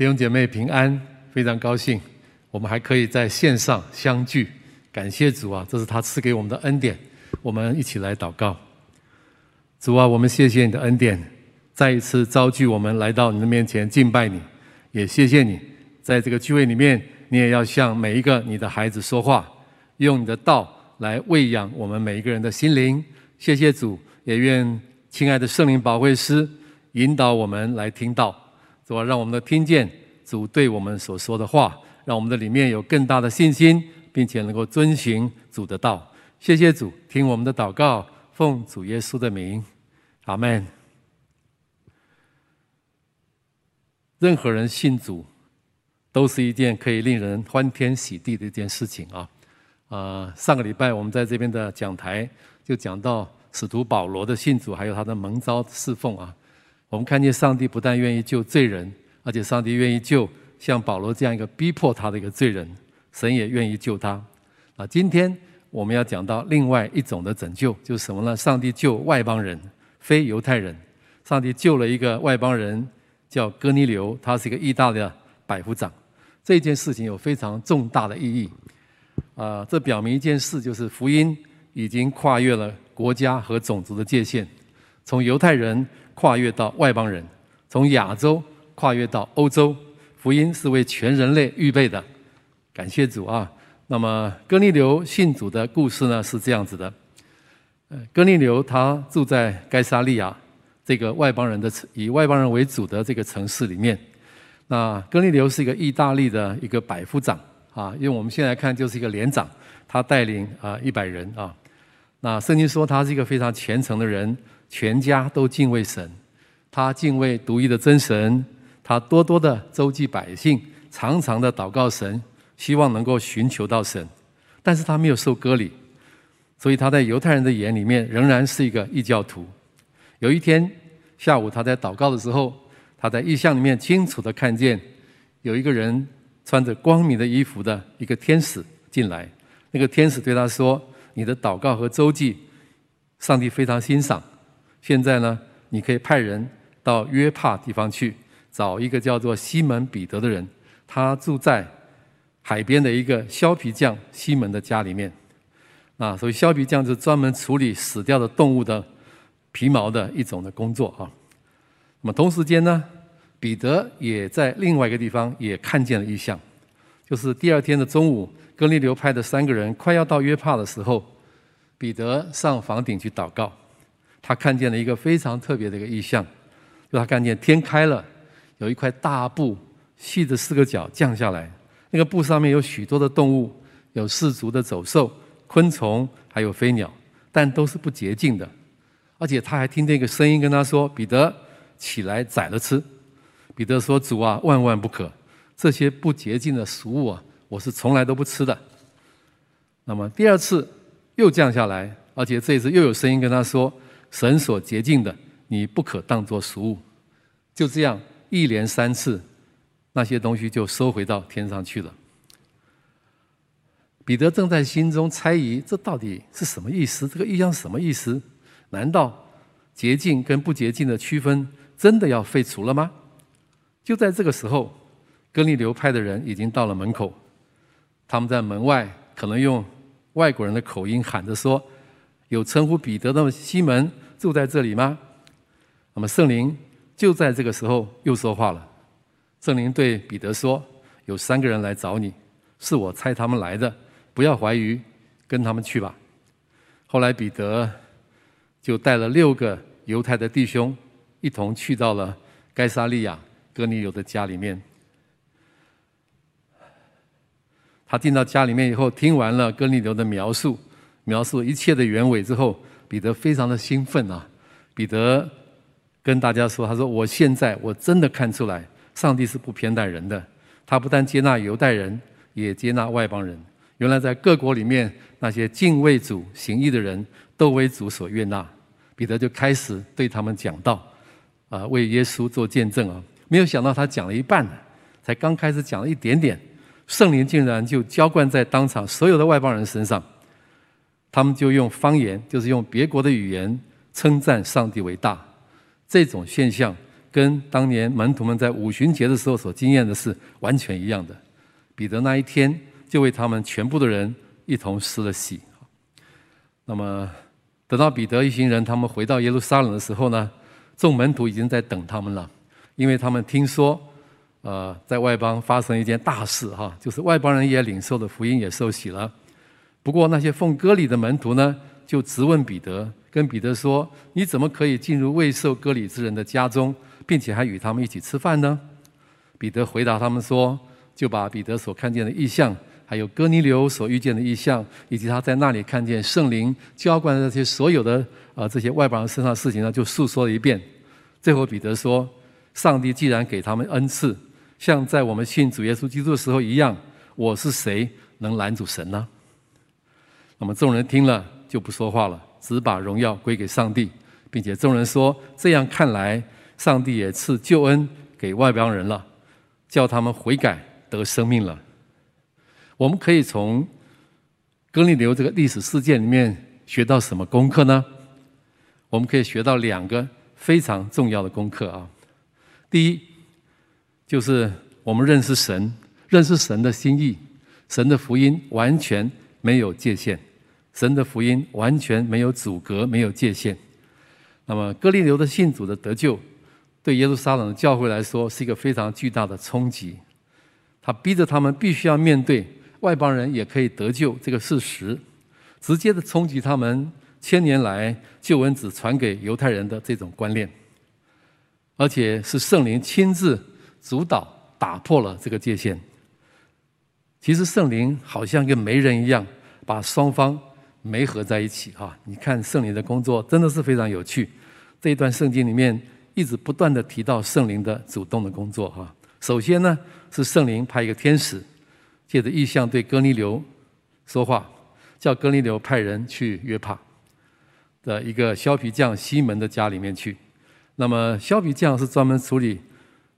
弟兄姐妹平安，非常高兴，我们还可以在线上相聚，感谢主啊，这是他赐给我们的恩典。我们一起来祷告，主啊，我们谢谢你的恩典，再一次召聚我们来到你的面前敬拜你，也谢谢你，在这个聚会里面，你也要向每一个你的孩子说话，用你的道来喂养我们每一个人的心灵。谢谢主，也愿亲爱的圣灵保惠师引导我们来听道。主啊，让我们的听见主对我们所说的话，让我们的里面有更大的信心，并且能够遵循主的道。谢谢主，听我们的祷告，奉主耶稣的名，阿门。任何人信主，都是一件可以令人欢天喜地的一件事情啊！啊，上个礼拜我们在这边的讲台就讲到使徒保罗的信主，还有他的蒙召侍奉啊。我们看见上帝不但愿意救罪人，而且上帝愿意救像保罗这样一个逼迫他的一个罪人，神也愿意救他。啊，今天我们要讲到另外一种的拯救，就是什么呢？上帝救外邦人，非犹太人。上帝救了一个外邦人，叫哥尼流，他是一个意大利的百夫长。这件事情有非常重大的意义。啊，这表明一件事，就是福音已经跨越了国家和种族的界限，从犹太人。跨越到外邦人，从亚洲跨越到欧洲，福音是为全人类预备的。感谢主啊！那么哥尼流信主的故事呢，是这样子的。呃，哥尼流他住在该撒利亚这个外邦人的城以外邦人为主的这个城市里面。那哥尼流是一个意大利的一个百夫长啊，用我们现在看就是一个连长，他带领啊一百人啊。那圣经说他是一个非常虔诚的人。全家都敬畏神，他敬畏独一的真神，他多多的周济百姓，常常的祷告神，希望能够寻求到神。但是他没有受割礼，所以他在犹太人的眼里面仍然是一个异教徒。有一天下午，他在祷告的时候，他在异象里面清楚的看见有一个人穿着光明的衣服的一个天使进来。那个天使对他说：“你的祷告和周济，上帝非常欣赏。”现在呢，你可以派人到约帕地方去找一个叫做西门彼得的人，他住在海边的一个削皮匠西门的家里面。啊，所以削皮匠是专门处理死掉的动物的皮毛的一种的工作啊。那么同时间呢，彼得也在另外一个地方也看见了异象，就是第二天的中午，哥尼流派的三个人快要到约帕的时候，彼得上房顶去祷告。他看见了一个非常特别的一个意象，就他看见天开了，有一块大布，细的四个角降下来，那个布上面有许多的动物，有四足的走兽、昆虫，还有飞鸟，但都是不洁净的。而且他还听见一个声音跟他说：“彼得，起来宰了吃。”彼得说：“主啊，万万不可！这些不洁净的食物啊，我是从来都不吃的。”那么第二次又降下来，而且这一次又有声音跟他说。神所洁净的，你不可当作俗物。就这样一连三次，那些东西就收回到天上去了。彼得正在心中猜疑，这到底是什么意思？这个异象是什么意思？难道洁净跟不洁净的区分真的要废除了吗？就在这个时候，哥利流派的人已经到了门口，他们在门外可能用外国人的口音喊着说。有称呼彼得的西门住在这里吗？那么圣灵就在这个时候又说话了。圣灵对彼得说：“有三个人来找你，是我差他们来的，不要怀疑，跟他们去吧。”后来彼得就带了六个犹太的弟兄一同去到了该撒利亚哥尼流的家里面。他进到家里面以后，听完了哥尼流的描述。描述一切的原委之后，彼得非常的兴奋啊！彼得跟大家说：“他说，我现在我真的看出来，上帝是不偏待人的。他不但接纳犹太人，也接纳外邦人。原来在各国里面，那些敬畏主、行义的人都为主所悦纳。”彼得就开始对他们讲道，啊，为耶稣做见证啊！没有想到他讲了一半，才刚开始讲了一点点，圣灵竟然就浇灌在当场所有的外邦人身上。他们就用方言，就是用别国的语言称赞上帝为大。这种现象跟当年门徒们在五旬节的时候所经验的是完全一样的。彼得那一天就为他们全部的人一同施了洗。那么，等到彼得一行人他们回到耶路撒冷的时候呢，众门徒已经在等他们了，因为他们听说，呃，在外邦发生一件大事哈，就是外邦人也领受了福音，也受洗了。不过那些奉割礼的门徒呢，就质问彼得，跟彼得说：“你怎么可以进入未受割礼之人的家中？”并且还与他们一起吃饭呢。彼得回答他们说：“就把彼得所看见的异象，还有哥尼流所遇见的异象，以及他在那里看见圣灵浇灌的这些所有的啊这些外邦人身上的事情呢，就诉说了一遍。最后彼得说：‘上帝既然给他们恩赐，像在我们信主耶稣基督的时候一样，我是谁能拦阻神呢？’那么众人听了就不说话了，只把荣耀归给上帝，并且众人说：‘这样看来。’上帝也赐救恩给外邦人了，叫他们悔改得生命了。我们可以从哥尼流这个历史事件里面学到什么功课呢？我们可以学到两个非常重要的功课啊。第一，就是我们认识神，认识神的心意，神的福音完全没有界限，神的福音完全没有阻隔，没有界限。那么哥利流的信主的得救。对耶路撒冷的教会来说，是一个非常巨大的冲击。他逼着他们必须要面对外邦人也可以得救这个事实，直接的冲击他们千年来旧恩只传给犹太人的这种观念，而且是圣灵亲自主导打破了这个界限。其实圣灵好像一个媒人一样，把双方没合在一起。哈，你看圣灵的工作真的是非常有趣。这一段圣经里面。一直不断的提到圣灵的主动的工作哈。首先呢，是圣灵派一个天使，借着异象对哥尼流说话，叫哥尼流派人去约帕的一个削皮匠西门的家里面去。那么削皮匠是专门处理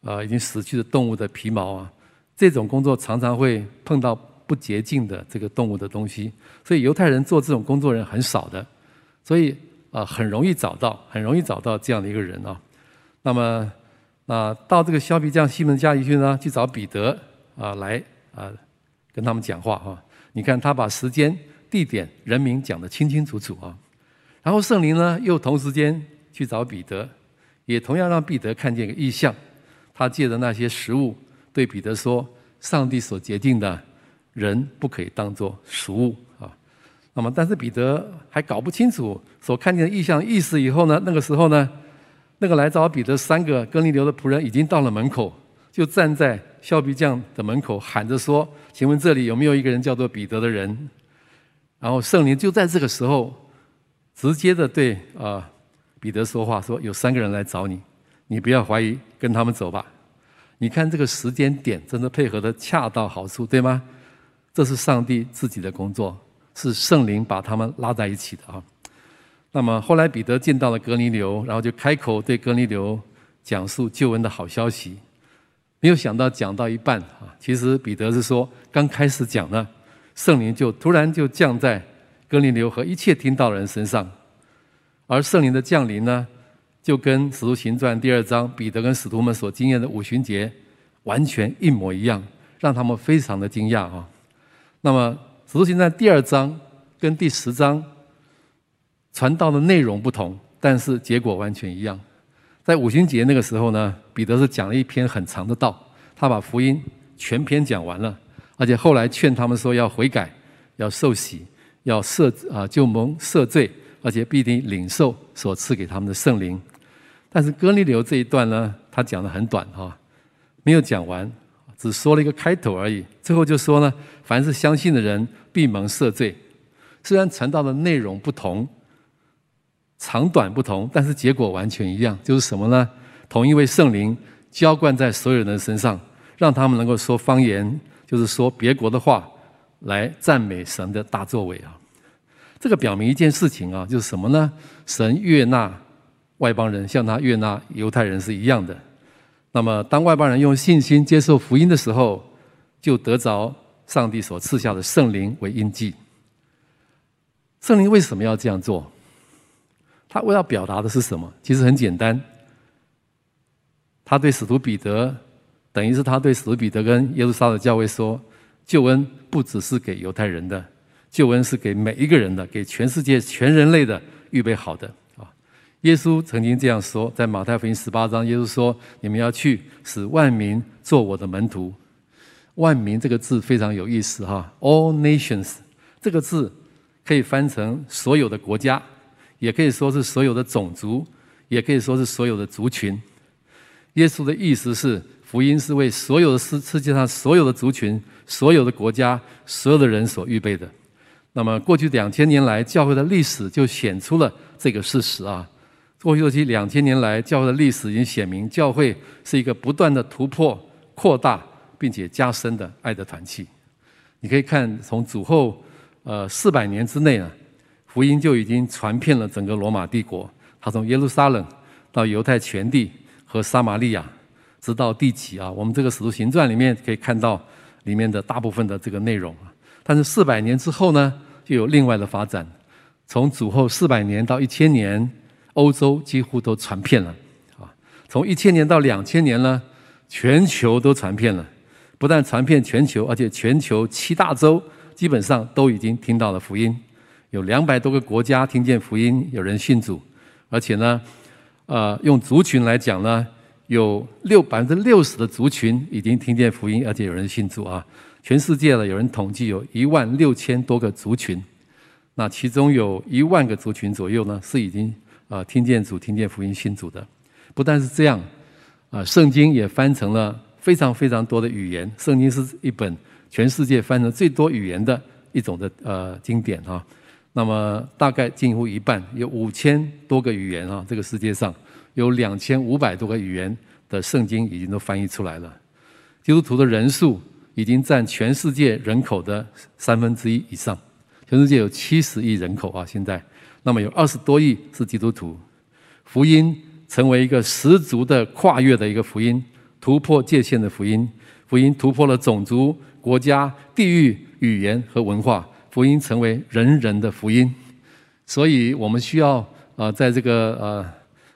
呃已经死去的动物的皮毛啊，这种工作常常会碰到不洁净的这个动物的东西，所以犹太人做这种工作人很少的，所以啊很容易找到，很容易找到这样的一个人啊。那么，啊，到这个削皮匠西门家里去呢，去找彼得啊，来啊，跟他们讲话哈。你看他把时间、地点、人名讲得清清楚楚啊。然后圣灵呢，又同时间去找彼得，也同样让彼得看见个异象。他借着那些食物对彼得说：“上帝所决定的人不可以当作食物啊。”那么，但是彼得还搞不清楚所看见的异象意思以后呢，那个时候呢。那个来找彼得三个哥尼流的仆人已经到了门口，就站在削皮匠的门口喊着说：“请问这里有没有一个人叫做彼得的人？”然后圣灵就在这个时候直接的对啊彼得说话说：“有三个人来找你，你不要怀疑，跟他们走吧。”你看这个时间点真的配合的恰到好处，对吗？这是上帝自己的工作，是圣灵把他们拉在一起的啊。那么后来彼得见到了哥尼流，然后就开口对哥尼流讲述救恩的好消息。没有想到讲到一半啊，其实彼得是说刚开始讲呢，圣灵就突然就降在哥尼流和一切听到人身上，而圣灵的降临呢，就跟《使徒行传》第二章彼得跟使徒们所经验的五旬节完全一模一样，让他们非常的惊讶啊。那么《使徒行传》第二章跟第十章。传道的内容不同，但是结果完全一样。在五旬节那个时候呢，彼得是讲了一篇很长的道，他把福音全篇讲完了，而且后来劝他们说要悔改，要受洗，要赦啊就蒙赦罪，而且必定领受所赐给他们的圣灵。但是哥尼流这一段呢，他讲的很短哈，没有讲完，只说了一个开头而已。最后就说呢，凡是相信的人必蒙赦罪。虽然传道的内容不同。长短不同，但是结果完全一样，就是什么呢？同一位圣灵浇灌在所有人的身上，让他们能够说方言，就是说别国的话，来赞美神的大作为啊！这个表明一件事情啊，就是什么呢？神悦纳外邦人，像他悦纳犹太人是一样的。那么，当外邦人用信心接受福音的时候，就得着上帝所赐下的圣灵为印记。圣灵为什么要这样做？他为要表达的是什么？其实很简单，他对使徒彼得，等于是他对使徒彼得跟耶路撒冷教会说：救恩不只是给犹太人的，救恩是给每一个人的，给全世界全人类的预备好的！耶稣曾经这样说，在马太福音十八章，耶稣说：“你们要去，使万民做我的门徒。”万民这个字非常有意思哈，All nations 这个字可以翻成所有的国家，也可以说是所有的种族，也可以说是所有的族群。耶稣的意思是，福音是为所有的世世界上所有的族群、所有的国家、所有的人所预备的。那么过去两千年来，教会的历史就显出了这个事实啊。过去这两千年来，教会的历史已经显明，教会是一个不断的突破、扩大。并且加深的爱的团契，你可以看从主后呃四百年之内啊，福音就已经传遍了整个罗马帝国。它从耶路撒冷到犹太全地和撒玛利亚，直到地极啊。我们这个使徒行传里面可以看到里面的大部分的这个内容啊。但是四百年之后呢，就有另外的发展。从主后四百年到一千年，欧洲几乎都传遍了啊。从一千年到两千年呢，全球都传遍了。不但传遍全球，而且全球七大洲基本上都已经听到了福音，有两百多个国家听见福音，有人信主，而且呢，呃，用族群来讲呢，有六百分之六十的族群已经听见福音，而且有人信主啊。全世界呢，有人统计有一万六千多个族群，那其中有一万个族群左右呢，是已经啊听见主、听见福音、信主的。不但是这样，啊，圣经也翻成了。非常非常多的语言，圣经是一本全世界翻成最多语言的一种的呃经典啊。那么大概近乎一半，有五千多个语言啊。这个世界上有两千五百多个语言的圣经已经都翻译出来了。基督徒的人数已经占全世界人口的三分之一以上。全世界有七十亿人口啊，现在那么有二十多亿是基督徒。福音成为一个十足的跨越的一个福音。突破界限的福音，福音突破了种族、国家、地域、语言和文化，福音成为人人的福音。所以，我们需要呃，在这个呃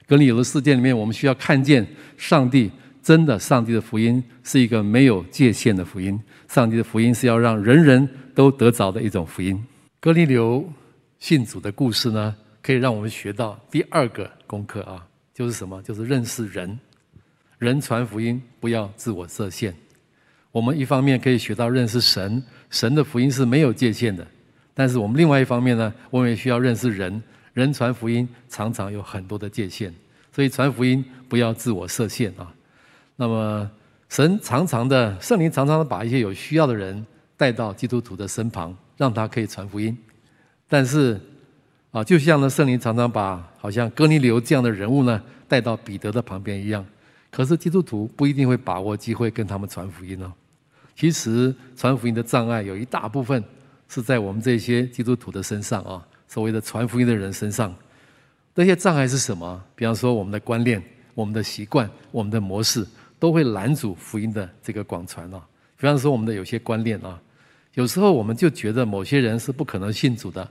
哥尼流的事件里面，我们需要看见上帝真的，上帝的福音是一个没有界限的福音。上帝的福音是要让人人都得着的一种福音。格里流信主的故事呢，可以让我们学到第二个功课啊，就是什么？就是认识人。人传福音，不要自我设限。我们一方面可以学到认识神，神的福音是没有界限的。但是我们另外一方面呢，我们也需要认识人，人传福音常常有很多的界限。所以传福音不要自我设限啊。那么神常常的，圣灵常常的把一些有需要的人带到基督徒的身旁，让他可以传福音。但是啊，就像呢，圣灵常常把好像哥尼流这样的人物呢带到彼得的旁边一样。可是基督徒不一定会把握机会跟他们传福音哦。其实传福音的障碍有一大部分是在我们这些基督徒的身上啊，所谓的传福音的人身上。那些障碍是什么？比方说我们的观念、我们的习惯、我们的模式，都会拦阻福音的这个广传啊。比方说我们的有些观念啊，有时候我们就觉得某些人是不可能信主的，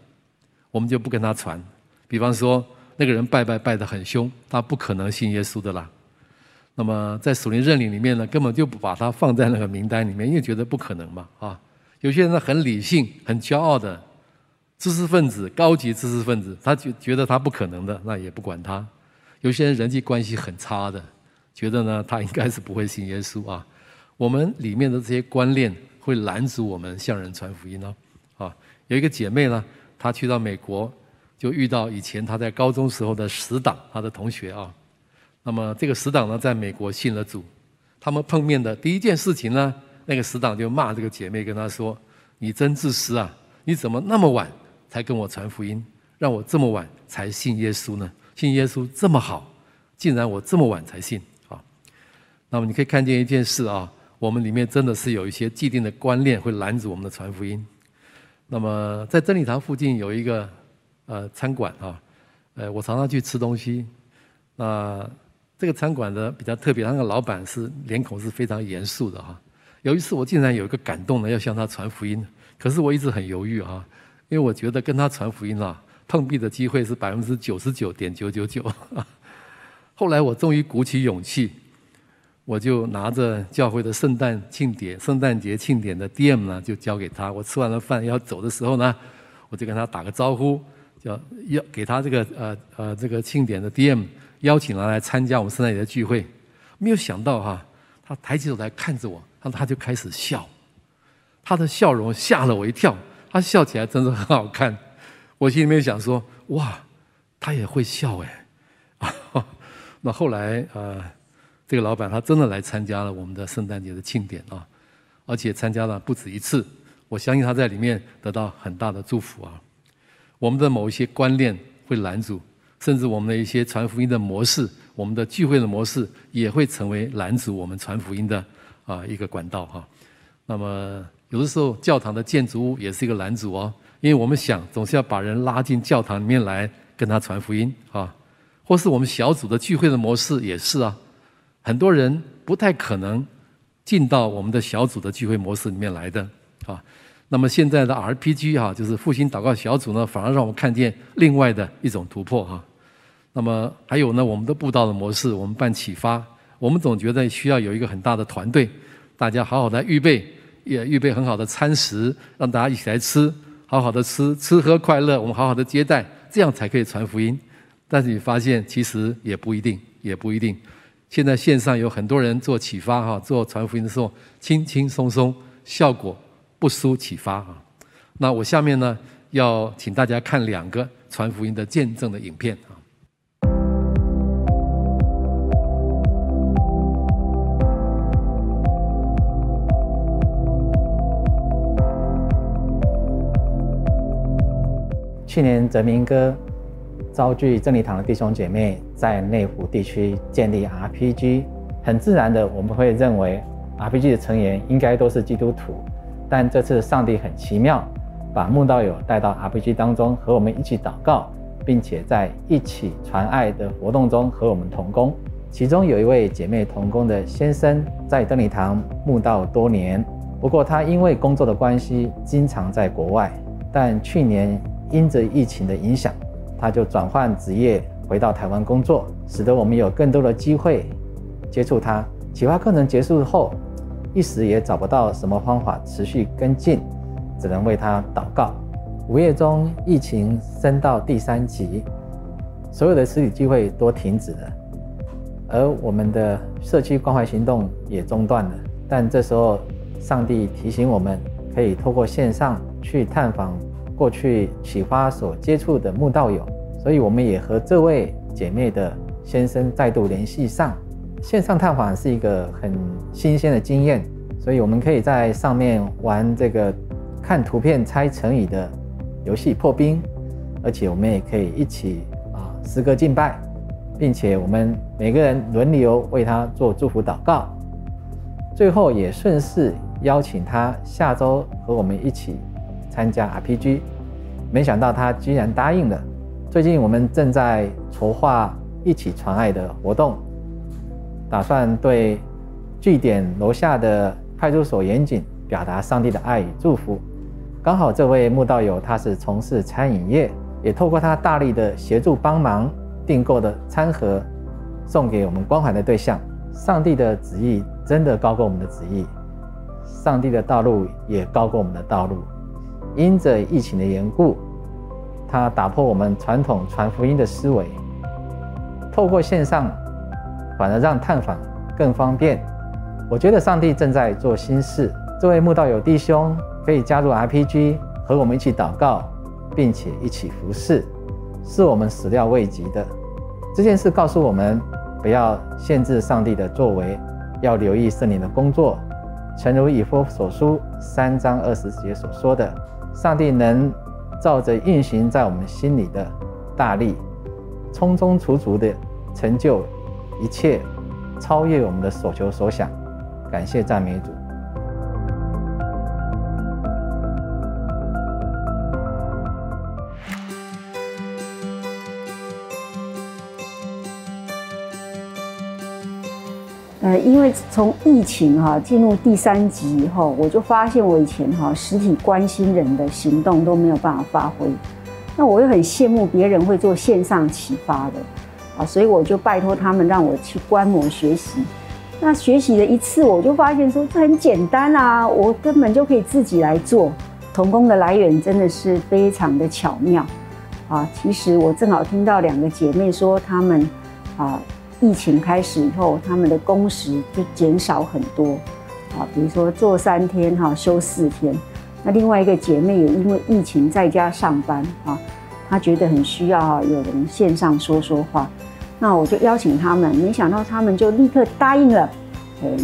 我们就不跟他传。比方说那个人拜拜拜得很凶，他不可能信耶稣的啦。那么在属灵认领里面呢，根本就不把他放在那个名单里面，因为觉得不可能嘛啊。有些人呢很理性、很骄傲的知识分子、高级知识分子，他觉觉得他不可能的，那也不管他。有些人人际关系很差的，觉得呢他应该是不会信耶稣啊。我们里面的这些观念会拦阻我们向人传福音呢。啊，有一个姐妹呢，她去到美国，就遇到以前她在高中时候的死党，她的同学啊。那么这个死党呢，在美国信了主。他们碰面的第一件事情呢，那个死党就骂这个姐妹，跟她说：“你真自私啊！你怎么那么晚才跟我传福音，让我这么晚才信耶稣呢？信耶稣这么好，竟然我这么晚才信啊！”那么你可以看见一件事啊，我们里面真的是有一些既定的观念会拦阻我们的传福音。那么在真理堂附近有一个呃餐馆啊，呃，我常常去吃东西，那。这个餐馆呢比较特别，那个老板是脸孔是非常严肃的哈。有一次我竟然有一个感动呢，要向他传福音，可是我一直很犹豫啊，因为我觉得跟他传福音啊，碰壁的机会是百分之九十九点九九九。后来我终于鼓起勇气，我就拿着教会的圣诞庆典、圣诞节庆典的 DM 呢，就交给他。我吃完了饭要走的时候呢，我就跟他打个招呼，叫要给他这个呃呃这个庆典的 DM，邀请他来参加我们圣诞节的聚会。没有想到哈，他抬起头来看着我，然后他就开始笑，他的笑容吓了我一跳，他笑起来真的很好看。我心里面想说，哇，他也会笑哎。那后来呃。这个老板他真的来参加了我们的圣诞节的庆典啊，而且参加了不止一次。我相信他在里面得到很大的祝福啊。我们的某一些观念会拦阻，甚至我们的一些传福音的模式，我们的聚会的模式也会成为拦阻我们传福音的啊一个管道哈。那么有的时候教堂的建筑物也是一个拦阻哦，因为我们想总是要把人拉进教堂里面来跟他传福音啊，或是我们小组的聚会的模式也是啊。很多人不太可能进到我们的小组的聚会模式里面来的啊。那么现在的 RPG 哈，就是复兴祷告小组呢，反而让我们看见另外的一种突破哈。那么还有呢，我们的布道的模式，我们办启发，我们总觉得需要有一个很大的团队，大家好好的预备，也预备很好的餐食，让大家一起来吃，好好的吃，吃喝快乐，我们好好的接待，这样才可以传福音。但是你发现其实也不一定，也不一定。现在线上有很多人做启发哈，做传福音的时候轻轻松松，效果不输启发哈。那我下面呢要请大家看两个传福音的见证的影片啊。去年泽明哥。召聚真理堂的弟兄姐妹在内湖地区建立 RPG，很自然的我们会认为 RPG 的成员应该都是基督徒，但这次上帝很奇妙，把慕道友带到 RPG 当中和我们一起祷告，并且在一起传爱的活动中和我们同工。其中有一位姐妹同工的先生在真理堂慕道多年，不过他因为工作的关系经常在国外，但去年因着疫情的影响。他就转换职业回到台湾工作，使得我们有更多的机会接触他。启发课程结束后，一时也找不到什么方法持续跟进，只能为他祷告。五月中，疫情升到第三级，所有的实体聚会都停止了，而我们的社区关怀行动也中断了。但这时候，上帝提醒我们，可以透过线上去探访。过去启发所接触的慕道友，所以我们也和这位姐妹的先生再度联系上。线上探访是一个很新鲜的经验，所以我们可以在上面玩这个看图片猜成语的游戏破冰，而且我们也可以一起啊诗歌敬拜，并且我们每个人轮流为他做祝福祷告，最后也顺势邀请他下周和我们一起。参加 RPG，没想到他居然答应了。最近我们正在筹划一起传爱的活动，打算对据点楼下的派出所员警表达上帝的爱与祝福。刚好这位慕道友他是从事餐饮业，也透过他大力的协助帮忙订购的餐盒，送给我们关怀的对象。上帝的旨意真的高过我们的旨意，上帝的道路也高过我们的道路。因着疫情的缘故，他打破我们传统传福音的思维，透过线上，反而让探访更方便。我觉得上帝正在做新事。这位慕道友弟兄可以加入 RPG，和我们一起祷告，并且一起服侍，是我们始料未及的。这件事告诉我们，不要限制上帝的作为，要留意圣灵的工作。诚如以弗所书三章二十节所说的。上帝能照着运行在我们心里的大力，充充足足的成就一切，超越我们的所求所想。感谢赞美主。呃，因为从疫情哈进入第三级以后，我就发现我以前哈实体关心人的行动都没有办法发挥。那我又很羡慕别人会做线上启发的啊，所以我就拜托他们让我去观摩学习。那学习了一次，我就发现说这很简单啊，我根本就可以自己来做。童工的来源真的是非常的巧妙啊！其实我正好听到两个姐妹说，她们啊，疫情开始以后，她们的工时就减少很多啊，比如说做三天哈，休四天。那另外一个姐妹也因为疫情在家上班啊，她觉得很需要哈有人线上说说话。那我就邀请他们，没想到他们就立刻答应了。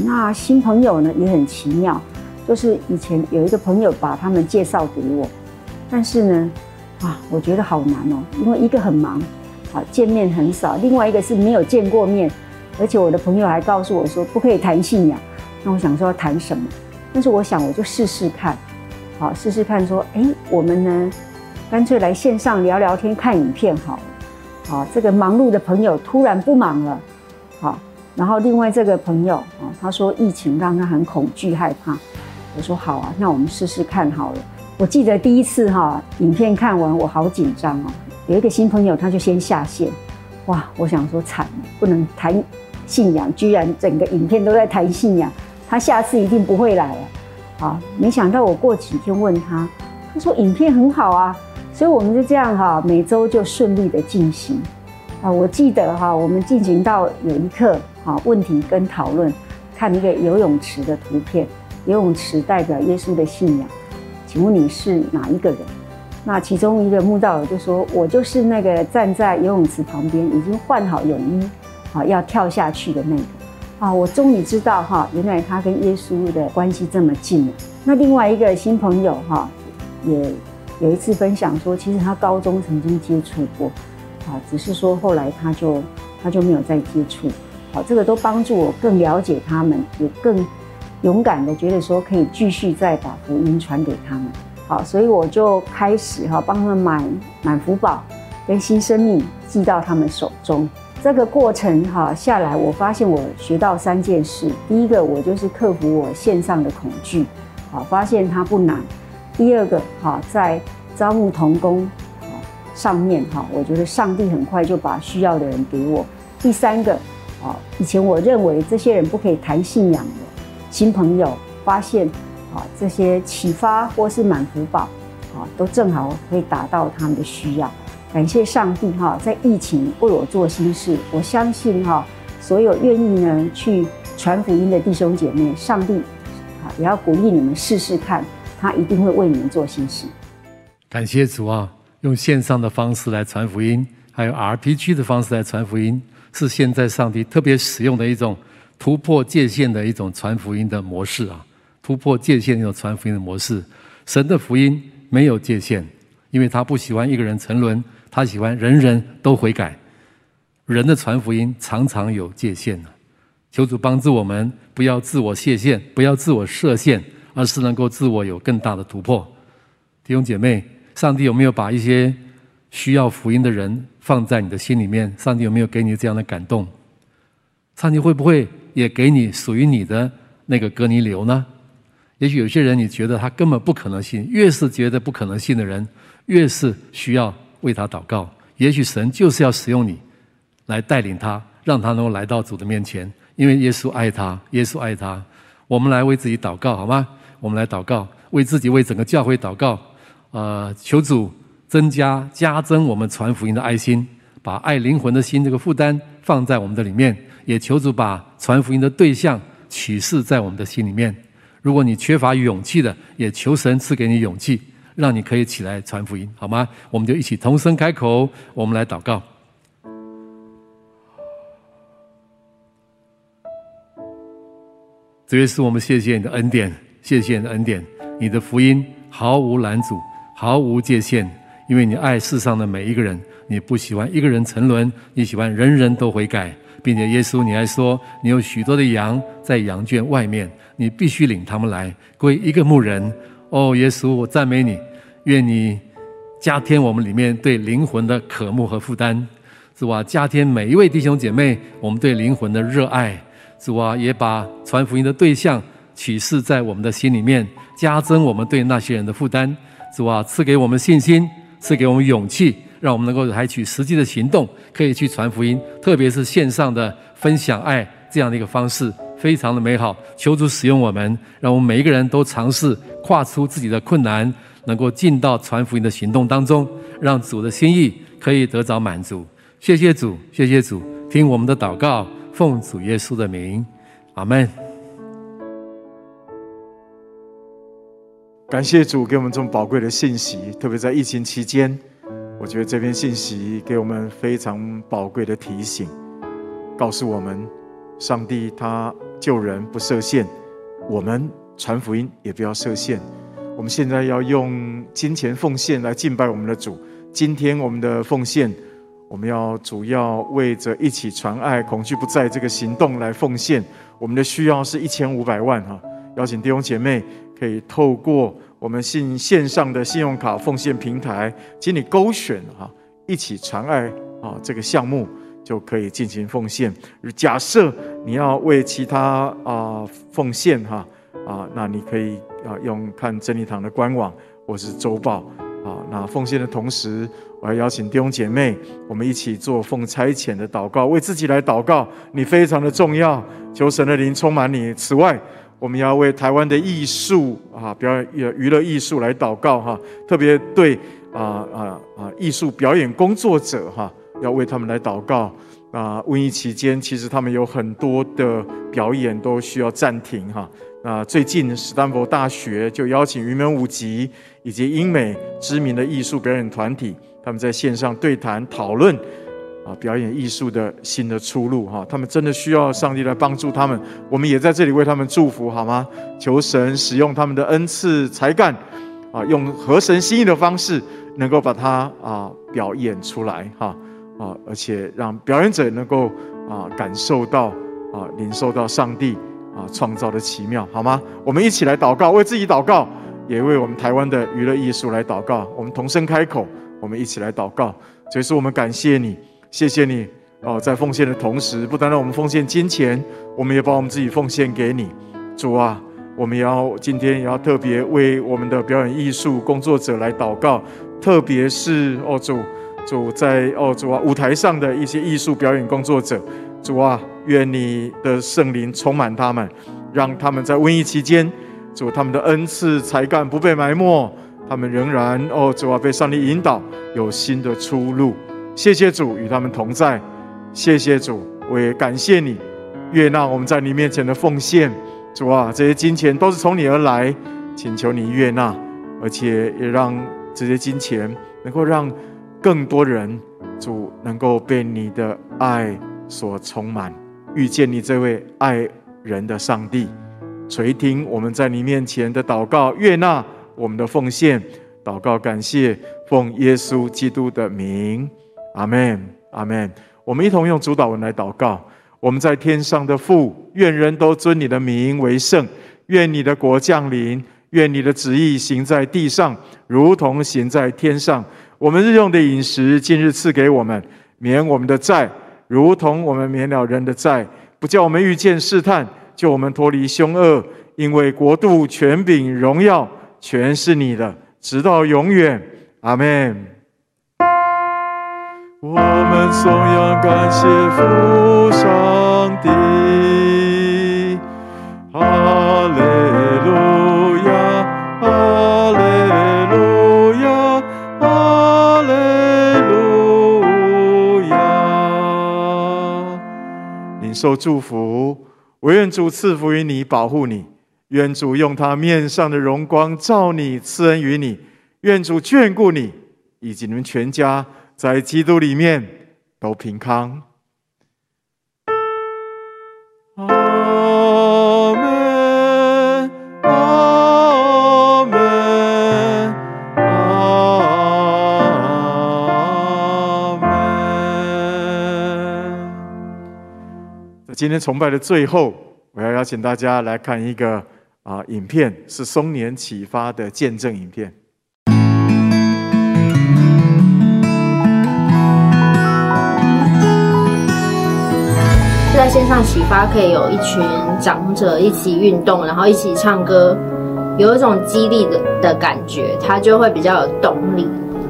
那新朋友呢也很奇妙，就是以前有一个朋友把他们介绍给我，但是呢，啊，我觉得好难哦，因为一个很忙，啊，见面很少；另外一个是没有见过面，而且我的朋友还告诉我说不可以谈信仰。那我想说要谈什么？但是我想我就试试看，好，试试看说，哎，我们呢，干脆来线上聊聊天，看影片好了。好，这个忙碌的朋友突然不忙了，好，然后另外这个朋友啊，他说疫情让他很恐惧害怕，我说好啊，那我们试试看好了。我记得第一次哈，影片看完我好紧张哦，有一个新朋友他就先下线，哇，我想说惨了，不能谈信仰，居然整个影片都在谈信仰，他下次一定不会来了，啊，没想到我过几天问他，他说影片很好啊。所以我们就这样哈，每周就顺利的进行啊。我记得哈，我们进行到有一课哈，问题跟讨论，看一个游泳池的图片，游泳池代表耶稣的信仰。请问你是哪一个人？那其中一个慕道友就说：“我就是那个站在游泳池旁边，已经换好泳衣啊，要跳下去的那个。”啊，我终于知道哈，原来他跟耶稣的关系这么近了。那另外一个新朋友哈，也。有一次分享说，其实他高中曾经接触过，啊，只是说后来他就他就没有再接触，好，这个都帮助我更了解他们，也更勇敢的觉得说可以继续再把福音传给他们，好，所以我就开始哈帮他们买满福宝跟新生命寄到他们手中。这个过程哈下来，我发现我学到三件事，第一个我就是克服我线上的恐惧，好，发现它不难。第二个哈，在招募同工上面哈，我觉得上帝很快就把需要的人给我。第三个啊，以前我认为这些人不可以谈信仰的新朋友，发现啊这些启发或是满福宝啊，都正好可以达到他们的需要。感谢上帝哈，在疫情为我做新事。我相信哈，所有愿意呢去传福音的弟兄姐妹，上帝啊也要鼓励你们试试看。他一定会为你们做新事。感谢主啊！用线上的方式来传福音，还有 RPG 的方式来传福音，是现在上帝特别使用的一种突破界限的一种传福音的模式啊！突破界限那种传福音的模式。神的福音没有界限，因为他不喜欢一个人沉沦，他喜欢人人都悔改。人的传福音常常有界限啊！求主帮助我们，不要自我设限，不要自我设限。而是能够自我有更大的突破，弟兄姐妹，上帝有没有把一些需要福音的人放在你的心里面？上帝有没有给你这样的感动？上帝会不会也给你属于你的那个哥尼流呢？也许有些人你觉得他根本不可能信，越是觉得不可能信的人，越是需要为他祷告。也许神就是要使用你来带领他，让他能够来到主的面前，因为耶稣爱他，耶稣爱他。我们来为自己祷告，好吗？我们来祷告，为自己、为整个教会祷告。呃，求主增加、加增我们传福音的爱心，把爱灵魂的心这个负担放在我们的里面。也求主把传福音的对象启示在我们的心里面。如果你缺乏勇气的，也求神赐给你勇气，让你可以起来传福音，好吗？我们就一起同声开口，我们来祷告。主耶稣，我们谢谢你的恩典。谢谢你的恩典，你的福音毫无拦阻，毫无界限，因为你爱世上的每一个人，你不喜欢一个人沉沦，你喜欢人人都悔改，并且耶稣，你还说你有许多的羊在羊圈外面，你必须领他们来归一个牧人。哦，耶稣，我赞美你，愿你加添我们里面对灵魂的渴慕和负担，主啊，加添每一位弟兄姐妹我们对灵魂的热爱，主啊，也把传福音的对象。启示在我们的心里面，加增我们对那些人的负担。主啊，赐给我们信心，赐给我们勇气，让我们能够采取实际的行动，可以去传福音。特别是线上的分享爱这样的一个方式，非常的美好。求主使用我们，让我们每一个人都尝试跨出自己的困难，能够进到传福音的行动当中，让主的心意可以得着满足。谢谢主，谢谢主，听我们的祷告，奉主耶稣的名，阿门。感谢主给我们这么宝贵的信息，特别在疫情期间，我觉得这篇信息给我们非常宝贵的提醒，告诉我们，上帝他救人不设限，我们传福音也不要设限。我们现在要用金钱奉献来敬拜我们的主。今天我们的奉献，我们要主要为着一起传爱、恐惧不在这个行动来奉献。我们的需要是一千五百万哈，邀请弟兄姐妹。可以透过我们信线上的信用卡奉献平台，请你勾选哈，一起传爱啊这个项目就可以进行奉献。假设你要为其他啊奉献哈啊，那你可以啊用看真理堂的官网或是周报啊。那奉献的同时，我要邀请弟兄姐妹，我们一起做奉差遣的祷告，为自己来祷告，你非常的重要，求神的灵充满你。此外，我们要为台湾的艺术啊，表演娱乐艺术来祷告哈，特别对啊啊啊艺术表演工作者哈，要为他们来祷告啊。瘟疫期间，其实他们有很多的表演都需要暂停哈。那最近，斯坦福大学就邀请云门舞集以及英美知名的艺术表演团体，他们在线上对谈讨论。啊，表演艺术的新的出路哈，他们真的需要上帝来帮助他们，我们也在这里为他们祝福，好吗？求神使用他们的恩赐才干，啊，用合神心意的方式，能够把它啊表演出来哈，啊，而且让表演者能够啊感受到啊领受到上帝啊创造的奇妙，好吗？我们一起来祷告，为自己祷告，也为我们台湾的娱乐艺术来祷告。我们同声开口，我们一起来祷告。所以说，我们感谢你。谢谢你哦，在奉献的同时，不单让我们奉献金钱，我们也把我们自己奉献给你，主啊，我们也要今天也要特别为我们的表演艺术工作者来祷告，特别是哦主主在哦主啊舞台上的一些艺术表演工作者，主啊，愿你的圣灵充满他们，让他们在瘟疫期间，主他们的恩赐才干不被埋没，他们仍然哦主啊被上帝引导，有新的出路。谢谢主与他们同在，谢谢主，我也感谢你，悦纳我们在你面前的奉献。主啊，这些金钱都是从你而来，请求你悦纳，而且也让这些金钱能够让更多人主能够被你的爱所充满，遇见你这位爱人的上帝，垂听我们在你面前的祷告，悦纳我们的奉献，祷告感谢，奉耶稣基督的名。阿门，阿门。我们一同用主祷文来祷告。我们在天上的父，愿人都尊你的名为圣。愿你的国降临。愿你的旨意行在地上，如同行在天上。我们日用的饮食，今日赐给我们，免我们的债，如同我们免了人的债。不叫我们遇见试探，救我们脱离凶恶。因为国度、权柄、荣耀，全是你的，直到永远。阿门。我们颂扬感谢父上帝，哈利路亚，哈利路亚，哈利路亚。领受祝福，我愿主赐福于你，保护你；愿主用他面上的荣光照你，赐恩于你；愿主眷顾你以及你们全家。在基督里面都平康。阿门，阿门，阿门。在今天崇拜的最后，我要邀请大家来看一个啊影片，是松年启发的见证影片。在线上启发可以有一群长者一起运动，然后一起唱歌，有一种激励的的感觉，他就会比较有动力。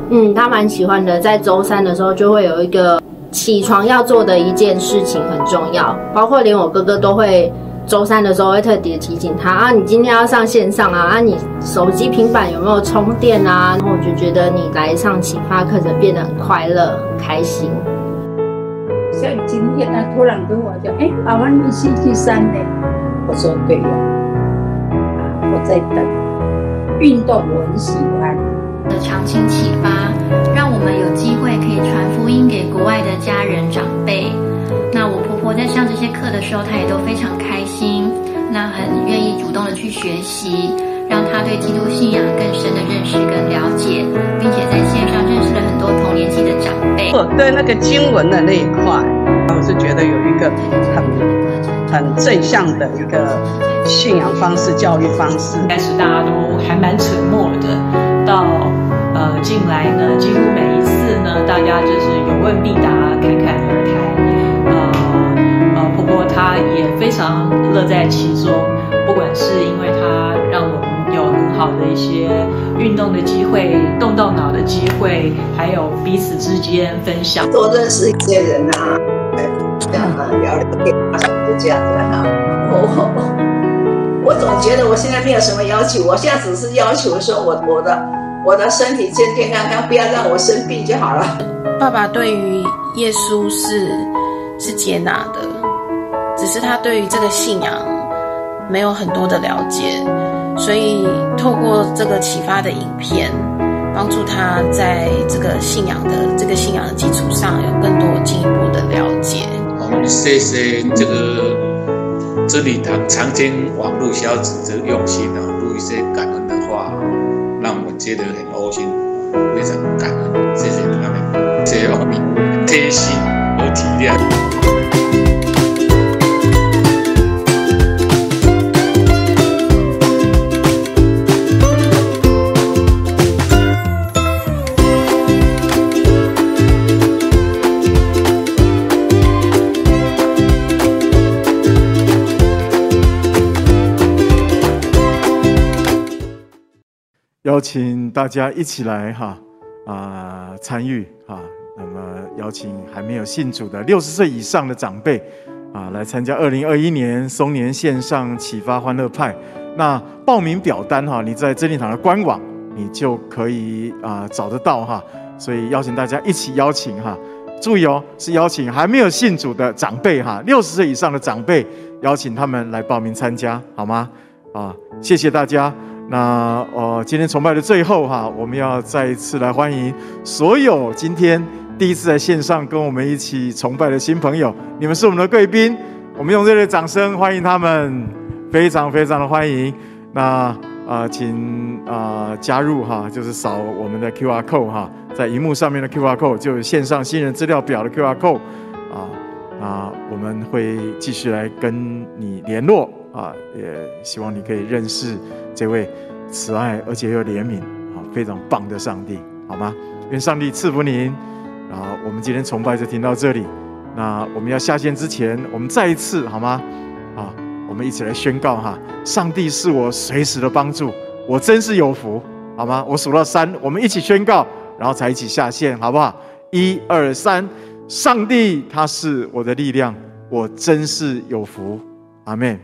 嗯，他蛮喜欢的。在周三的时候，就会有一个起床要做的一件事情很重要，包括连我哥哥都会周三的时候会特别提醒他啊，你今天要上线上啊，啊，你手机平板有没有充电啊？然后我就觉得你来上启发课程变得很快乐、很开心。像今天他突然跟我讲，哎、欸，阿万你星期三呢？我说对呀，啊，我在等。运动我很喜欢。的长青启发，让我们有机会可以传福音给国外的家人长辈。那我婆婆在上这些课的时候，她也都非常开心，那很愿意主动的去学习，让他对基督信仰更深的认识跟了解，并且在线上认识了很多同年纪的长辈。我对那个经文的那一块，我是觉得有一个很很正向的一个信仰方式、教育方式。开始大家都还蛮沉默的。到呃进来呢，几乎每一次呢，大家就是有问必答，侃侃而谈。呃呃，不过她也非常乐在其中，不管是因为她让我们有很好的一些运动的机会、动动脑的机会，还有彼此之间分享，多认识一些人啊，这样啊，聊聊天啊，就这样子啊。我我总觉得我现在没有什么要求，我现在只是要求说我我的。我的身体健健康康，不要让我生病就好了。爸爸对于耶稣是是接纳的，只是他对于这个信仰没有很多的了解，所以透过这个启发的影片，帮助他在这个信仰的这个信仰的基础上有更多进一步的了解。我们谢谢这个真理堂长青网络小子的用心啊，录一些感恩的话。让我们觉得很窝心，非常感恩，谢谢他们，谢谢我们贴心和体谅。邀请大家一起来哈啊参与哈，那么邀请还没有信主的六十岁以上的长辈啊来参加二零二一年松年线上启发欢乐派。那报名表单哈，你在真理堂的官网你就可以啊找得到哈。所以邀请大家一起邀请哈，注意哦，是邀请还没有信主的长辈哈，六十岁以上的长辈，邀请他们来报名参加好吗？啊，谢谢大家。那呃，今天崇拜的最后哈，我们要再一次来欢迎所有今天第一次在线上跟我们一起崇拜的新朋友，你们是我们的贵宾，我们用热烈掌声欢迎他们，非常非常的欢迎。那啊、呃，请啊、呃、加入哈，就是扫我们的 QR code 哈，在荧幕上面的 QR code 就有线上新人资料表的 QR code 啊，我们会继续来跟你联络啊，也希望你可以认识。这位慈爱而且又怜悯啊，非常棒的上帝，好吗？愿上帝赐福您。然后我们今天崇拜就停到这里。那我们要下线之前，我们再一次好吗？啊，我们一起来宣告哈，上帝是我随时的帮助，我真是有福，好吗？我数到三，我们一起宣告，然后才一起下线，好不好？一二三，上帝他是我的力量，我真是有福，阿门。